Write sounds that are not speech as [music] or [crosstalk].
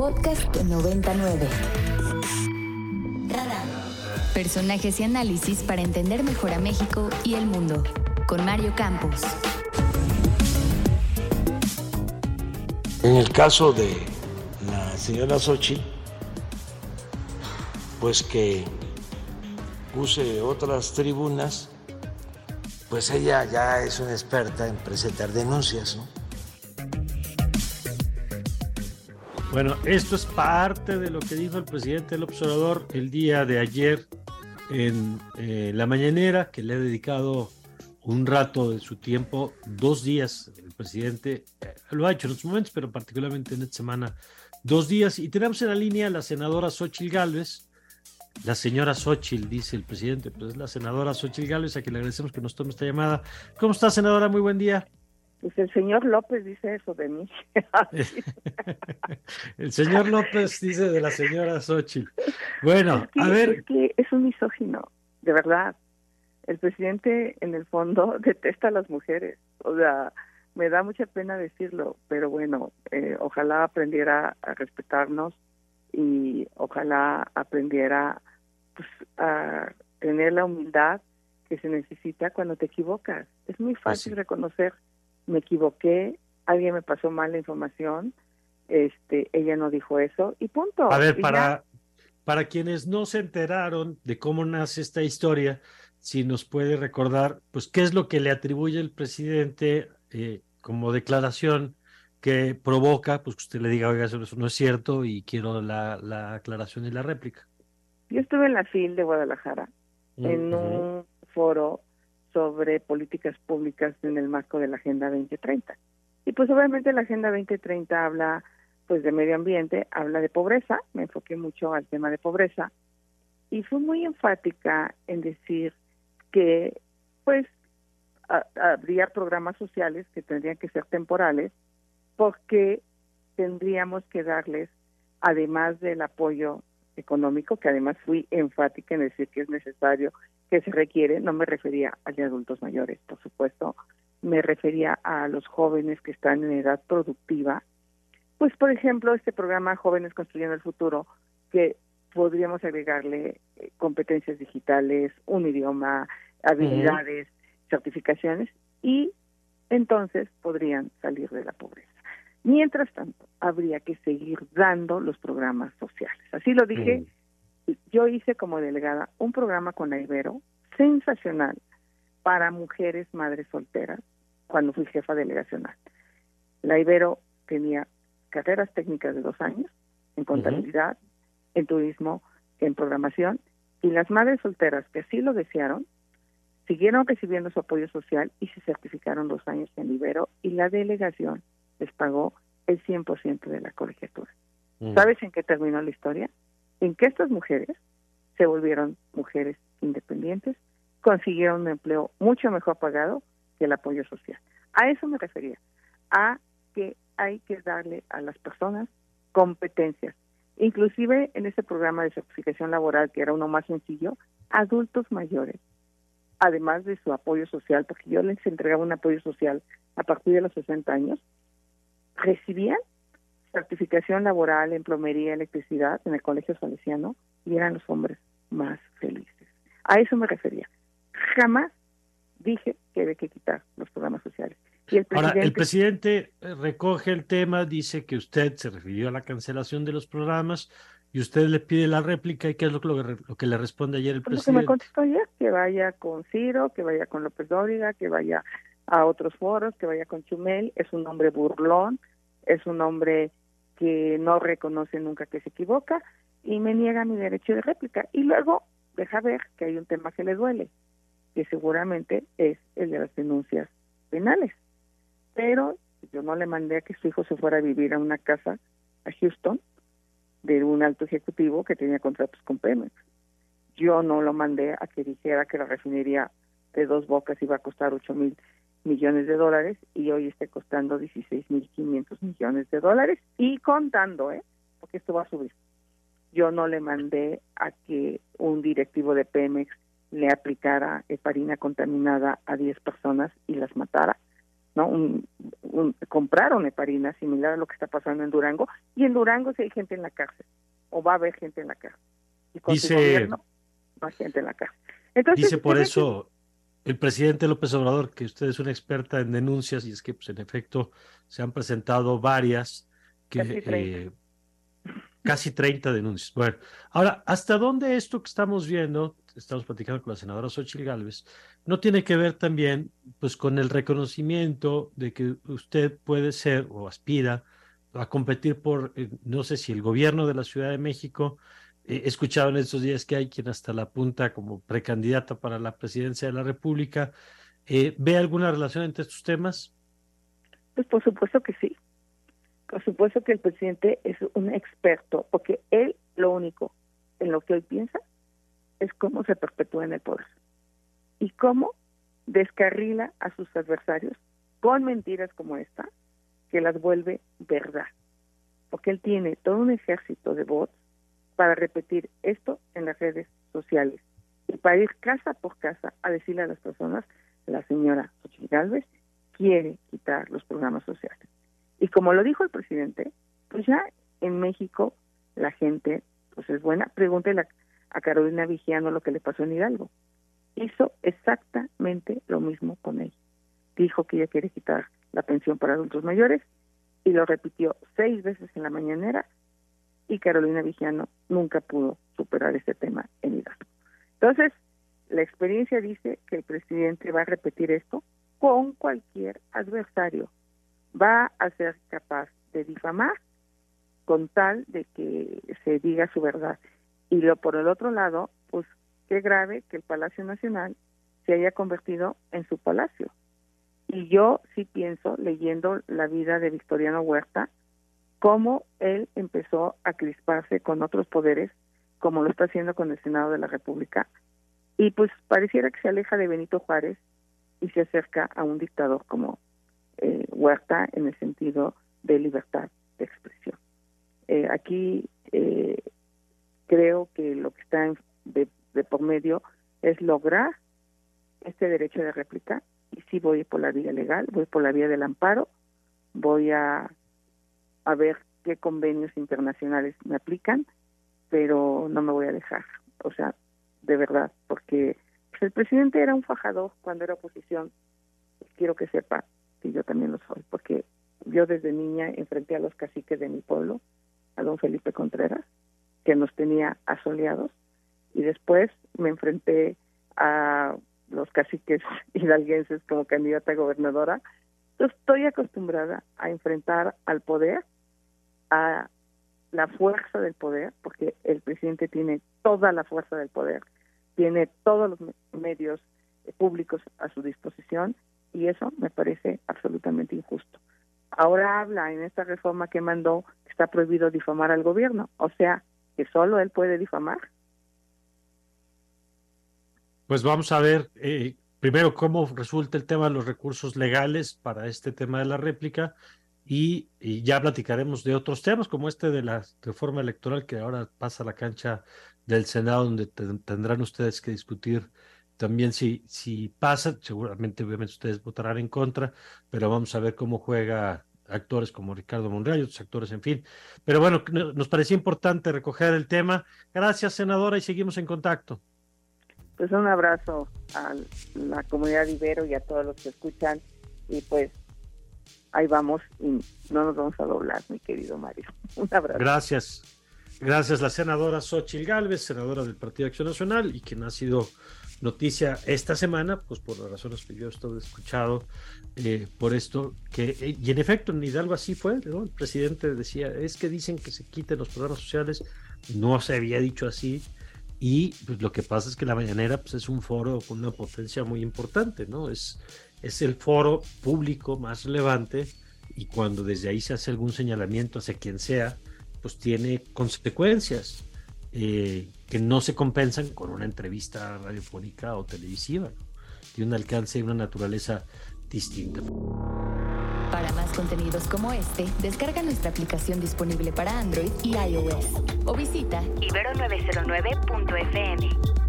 Podcast 99. Personajes y análisis para entender mejor a México y el mundo. Con Mario Campos. En el caso de la señora Sochi, pues que use otras tribunas, pues ella ya es una experta en presentar denuncias, ¿no? Bueno, esto es parte de lo que dijo el presidente del observador el día de ayer en eh, la mañanera, que le ha dedicado un rato de su tiempo, dos días, el presidente eh, lo ha hecho en otros momentos, pero particularmente en esta semana, dos días. Y tenemos en la línea a la senadora Xochil Gálvez, la señora Xochil, dice el presidente, pues es la senadora Xochil Gálvez, a quien le agradecemos que nos tome esta llamada. ¿Cómo está, senadora? Muy buen día. Pues el señor López dice eso de mí. [laughs] el señor López dice de la señora Xochitl. Bueno, a ver. Es que es un misógino, de verdad. El presidente, en el fondo, [laughs] detesta a las mujeres. O sea, me da mucha pena decirlo, pero bueno, eh, ojalá aprendiera a respetarnos y ojalá aprendiera pues, a tener la humildad que se necesita cuando te equivocas. Es muy fácil reconocer me equivoqué, alguien me pasó mal la información, este, ella no dijo eso y punto. A ver, para, para quienes no se enteraron de cómo nace esta historia, si nos puede recordar, pues qué es lo que le atribuye el presidente eh, como declaración que provoca, pues que usted le diga, oiga, eso, no es cierto y quiero la, la, aclaración y la réplica. Yo estuve en la FIL de Guadalajara, en un foro sobre políticas públicas en el marco de la Agenda 2030. Y pues obviamente la Agenda 2030 habla pues de medio ambiente, habla de pobreza, me enfoqué mucho al tema de pobreza y fue muy enfática en decir que pues habría programas sociales que tendrían que ser temporales porque tendríamos que darles además del apoyo económico, que además fui enfática en decir que es necesario que se requiere, no me refería a de adultos mayores, por supuesto, me refería a los jóvenes que están en edad productiva. Pues, por ejemplo, este programa Jóvenes Construyendo el Futuro, que podríamos agregarle eh, competencias digitales, un idioma, habilidades, certificaciones, y entonces podrían salir de la pobreza. Mientras tanto, habría que seguir dando los programas sociales. Así lo dije yo hice como delegada un programa con la Ibero sensacional para mujeres madres solteras cuando fui jefa delegacional. La Ibero tenía carreras técnicas de dos años en contabilidad, en turismo, en programación, y las madres solteras que así lo desearon siguieron recibiendo su apoyo social y se certificaron dos años en Ibero y la delegación les pagó el 100% de la colegiatura. ¿Sabes en qué terminó la historia? en que estas mujeres se volvieron mujeres independientes, consiguieron un empleo mucho mejor pagado que el apoyo social. A eso me refería, a que hay que darle a las personas competencias. Inclusive en ese programa de certificación laboral, que era uno más sencillo, adultos mayores, además de su apoyo social, porque yo les entregaba un apoyo social a partir de los 60 años, recibían certificación laboral en plomería, electricidad en el Colegio Salesiano y eran los hombres más felices. A eso me refería. Jamás dije que había que quitar los programas sociales. Y el presidente... Ahora, el presidente recoge el tema, dice que usted se refirió a la cancelación de los programas y usted le pide la réplica y qué es lo, lo que le responde ayer el presidente. Lo que me contestó ayer, que vaya con Ciro, que vaya con López Dóriga, que vaya a otros foros, que vaya con Chumel, es un hombre burlón, es un hombre que no reconoce nunca que se equivoca y me niega mi derecho de réplica. Y luego deja ver que hay un tema que le duele, que seguramente es el de las denuncias penales. Pero yo no le mandé a que su hijo se fuera a vivir a una casa a Houston de un alto ejecutivo que tenía contratos con Pemex. Yo no lo mandé a que dijera que la refinería de dos bocas iba a costar ocho mil millones de dólares y hoy esté costando 16.500 millones de dólares y contando, ¿eh? Porque esto va a subir. Yo no le mandé a que un directivo de Pemex le aplicara heparina contaminada a 10 personas y las matara. ¿no? Un, compraron heparina similar a lo que está pasando en Durango y en Durango sí hay gente en la cárcel o va a haber gente en la cárcel y con dice, gobierno no hay gente en la cárcel. Entonces, dice por eso el presidente López Obrador que usted es una experta en denuncias y es que pues en efecto se han presentado varias que casi 30 denuncias. Bueno, ahora, ¿hasta dónde esto que estamos viendo, estamos platicando con la senadora Xochitl Gálvez, no tiene que ver también pues con el reconocimiento de que usted puede ser o aspira a competir por, eh, no sé si el gobierno de la Ciudad de México, he escuchado en estos días que hay quien hasta la punta como precandidata para la presidencia de la República. Eh, ¿Ve alguna relación entre estos temas? Pues por supuesto que sí. Por supuesto que el presidente es un experto, porque él lo único en lo que hoy piensa es cómo se perpetúa en el poder y cómo descarrila a sus adversarios con mentiras como esta, que las vuelve verdad. Porque él tiene todo un ejército de bots para repetir esto en las redes sociales y para ir casa por casa a decirle a las personas, la señora Xochitl Galvez quiere quitar los programas sociales. Y como lo dijo el presidente, pues ya en México la gente pues es buena. Pregúntele a, Carolina Vigiano lo que le pasó en Hidalgo. Hizo exactamente lo mismo con él. Dijo que ella quiere quitar la pensión para adultos mayores y lo repitió seis veces en la mañanera y Carolina Vigiano nunca pudo superar ese tema en Hidalgo. Entonces, la experiencia dice que el presidente va a repetir esto con cualquier adversario va a ser capaz de difamar con tal de que se diga su verdad. Y lo por el otro lado, pues qué grave que el Palacio Nacional se haya convertido en su palacio. Y yo sí pienso, leyendo la vida de Victoriano Huerta, cómo él empezó a crisparse con otros poderes, como lo está haciendo con el Senado de la República, y pues pareciera que se aleja de Benito Juárez y se acerca a un dictador como eh, Huerta en el sentido de libertad de expresión. Eh, aquí eh, creo que lo que está de, por medio es lograr este derecho de réplica y si voy por la vía legal, voy por la vía del amparo, voy a, a ver qué convenios internacionales me aplican, pero no me voy a dejar, o sea, de verdad, porque pues, el presidente era un fajador cuando era oposición, quiero que sepa, que yo también lo soy, porque yo desde niña enfrenté a los caciques de mi pueblo, a don Felipe Contreras, que nos tenía asoleados, y después me enfrenté a los caciques [laughs] hidalguenses como candidata a gobernadora. Yo estoy acostumbrada a enfrentar al poder, a la fuerza del poder, porque el presidente tiene toda la fuerza del poder, tiene todos los medios públicos a su disposición y eso me parece absolutamente injusto. Ahora habla en esta reforma que mandó que está prohibido difamar al gobierno, o sea, que solo él puede difamar. Pues vamos a ver eh, primero cómo resulta el tema de los recursos legales para este tema de la réplica y, ya platicaremos de otros temas como este de la reforma electoral que ahora pasa a la cancha del Senado donde tendrán ustedes que discutir también si, si pasa, seguramente obviamente ustedes votarán en contra, pero vamos a ver cómo juega actores como Ricardo Monreal y otros actores, en fin. Pero bueno, nos parecía importante recoger el tema. Gracias, senadora, y seguimos en contacto. Pues un abrazo a la comunidad de Ibero y a todos los que escuchan. Y pues ahí vamos y no nos vamos a doblar, mi querido Mario. [laughs] Un abrazo. Gracias. Gracias, la senadora Xochil Gálvez, senadora del Partido Acción Nacional y quien ha sido noticia esta semana, pues por las razones que yo estoy escuchado, eh, por esto, que, eh, y en efecto en Hidalgo así fue, el presidente decía, es que dicen que se quiten los programas sociales, no se había dicho así, y pues, lo que pasa es que la mañanera pues, es un foro con una potencia muy importante, ¿no? Es, es el foro público más relevante y cuando desde ahí se hace algún señalamiento hacia quien sea, pues tiene consecuencias. Eh, que no se compensan con una entrevista radiofónica o televisiva. Tiene un alcance y una naturaleza distinta. Para más contenidos como este, descarga nuestra aplicación disponible para Android y iOS o visita ibero909.fm.